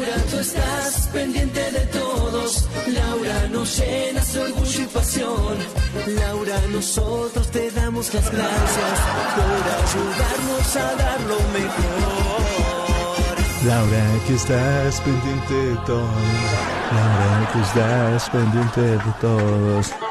Laura, tú estás pendiente de todos. Laura, nos llenas de orgullo y pasión. Laura, nosotros te damos las gracias por ayudarnos a dar lo mejor. Laura, que estás pendiente de todos. Laura, que estás pendiente de todos.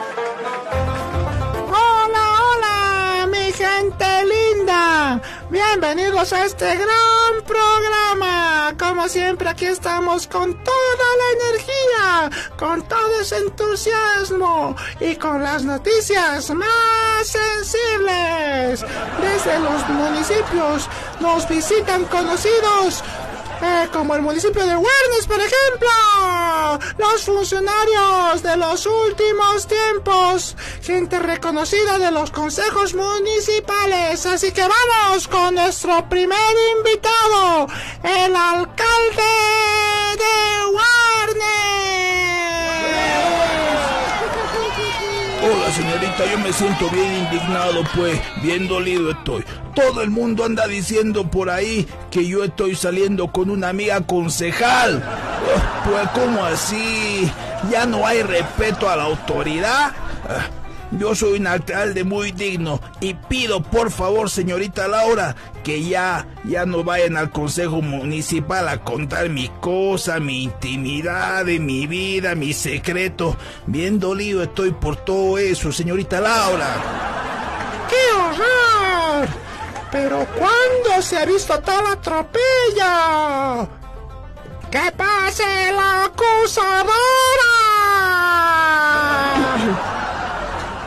Bienvenidos a este gran programa. Como siempre, aquí estamos con toda la energía, con todo ese entusiasmo y con las noticias más sensibles. Desde los municipios nos visitan conocidos eh, como el municipio de Warnes, por ejemplo. Los funcionarios de los últimos tiempos. Gente reconocida de los consejos municipales. Así que vamos con nuestro primer invitado, el alcalde Señorita, yo me siento bien indignado, pues bien dolido estoy. Todo el mundo anda diciendo por ahí que yo estoy saliendo con una amiga concejal. Oh, pues ¿cómo así? ¿Ya no hay respeto a la autoridad? Yo soy un alcalde muy digno y pido por favor, señorita Laura, que ya, ya no vayan al consejo municipal a contar mi cosa, mi intimidad, mi vida, mi secreto. Bien dolido estoy por todo eso, señorita Laura. ¡Qué horror! Pero ¿cuándo se ha visto tal atropello? ¡Que pase la acusadora!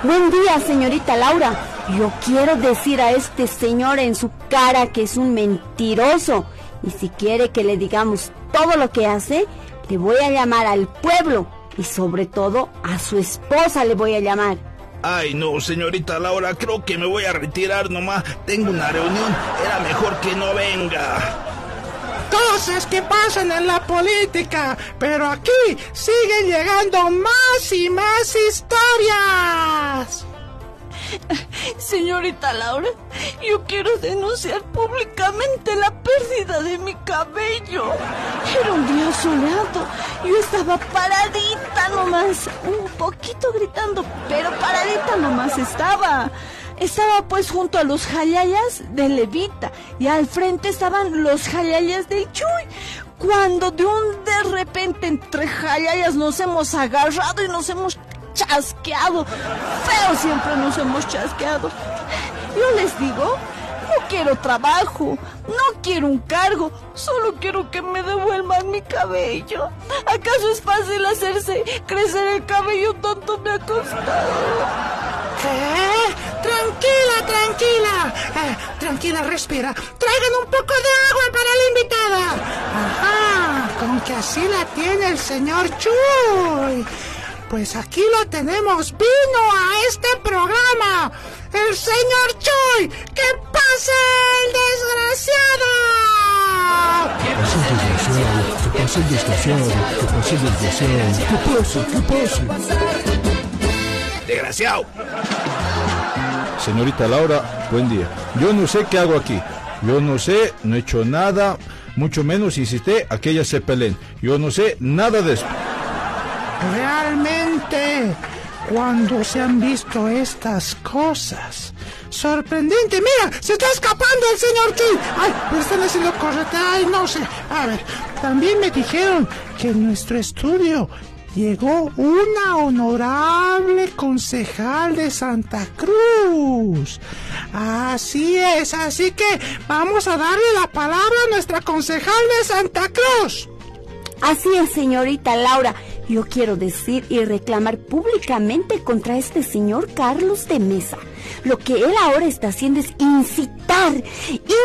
Buen día, señorita Laura. Yo quiero decir a este señor en su cara que es un mentiroso. Y si quiere que le digamos todo lo que hace, le voy a llamar al pueblo. Y sobre todo a su esposa le voy a llamar. Ay, no, señorita Laura, creo que me voy a retirar nomás. Tengo una reunión. Era mejor que no venga cosas que pasan en la política, pero aquí siguen llegando más y más historias. Señorita Laura, yo quiero denunciar públicamente la pérdida de mi cabello. Era un día soleado. Yo estaba paradita nomás, un poquito gritando, pero paradita nomás estaba. Estaba pues junto a los jayayas de Levita y al frente estaban los jayayas del Chuy. Cuando de un de repente entre jayayas nos hemos agarrado y nos hemos chasqueado. Feo siempre nos hemos chasqueado. Yo les digo, no quiero trabajo, no quiero un cargo, solo quiero que me devuelvan mi cabello. ¿Acaso es fácil hacerse crecer el cabello tanto me ha costado? ¿Qué? Tranquila, tranquila. Eh, tranquila, respira. Traigan un poco de agua para la invitada. Ajá, con que así la tiene el señor Chuy. Pues aquí lo tenemos. Vino a este programa. El señor Chuy. ¡Que pase el desgraciado! ¿Qué pase el desgraciado? ¿Qué pase el desgraciado? ¿Qué pase el desgraciado? ¿Qué pase? ¿Qué pase? Desgraciado. Señorita Laura, buen día. Yo no sé qué hago aquí. Yo no sé, no he hecho nada, mucho menos insisté a que. Yo no sé nada de esto. Realmente, cuando se han visto estas cosas, sorprendente. Mira, se está escapando el señor King. Ay, me están haciendo correta. Ay, no sé. A ver, también me dijeron que en nuestro estudio llegó una honorable concejal de Santa Cruz. Así es, así que vamos a darle la palabra a nuestra concejal de Santa Cruz. Así es, señorita Laura. Yo quiero decir y reclamar públicamente contra este señor Carlos de Mesa. Lo que él ahora está haciendo es incitar,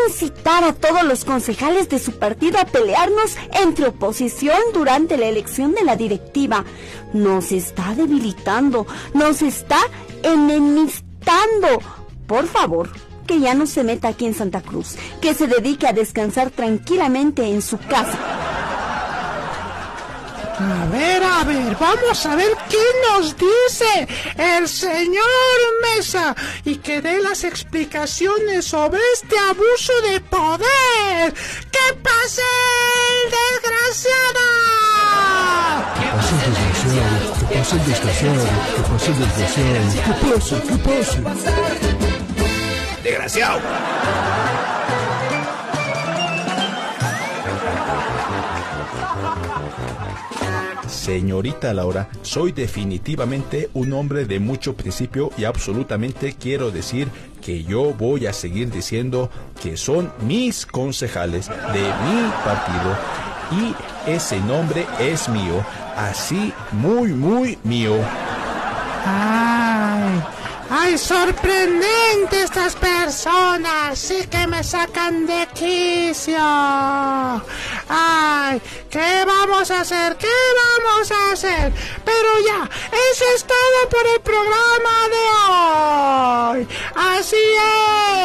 incitar a todos los concejales de su partido a pelearnos entre oposición durante la elección de la directiva. Nos está debilitando, nos está enemistando. Por favor, que ya no se meta aquí en Santa Cruz, que se dedique a descansar tranquilamente en su casa. A ver, a ver, vamos a ver qué nos dice el señor Mesa y que dé las explicaciones sobre este abuso de poder. ¡Que pase el desgraciado! ¿Qué pasa el desgraciado? ¿Qué pasa el desgraciado? ¿Qué pasa el desgraciado? ¿Qué pasa? ¿Qué pasa? ¡Desgraciado! Señorita Laura, soy definitivamente un hombre de mucho principio y absolutamente quiero decir que yo voy a seguir diciendo que son mis concejales de mi partido y ese nombre es mío, así muy, muy mío. Ay, ay, sorprendente estas personas, sí que me sacan de quicio. Ay, ¿qué vamos a hacer? ¿Qué vamos a hacer? Pero ya, eso es todo por el programa de hoy. Así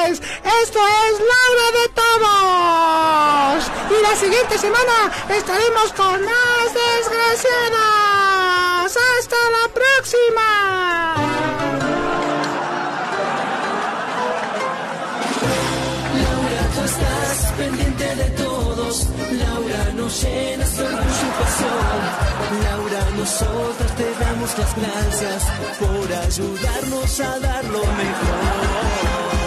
es, esto es Laura de Todos. Y la siguiente semana estaremos con más desgraciadas. Hasta la próxima. Nosotras te damos las gracias por ayudarnos a dar lo mejor.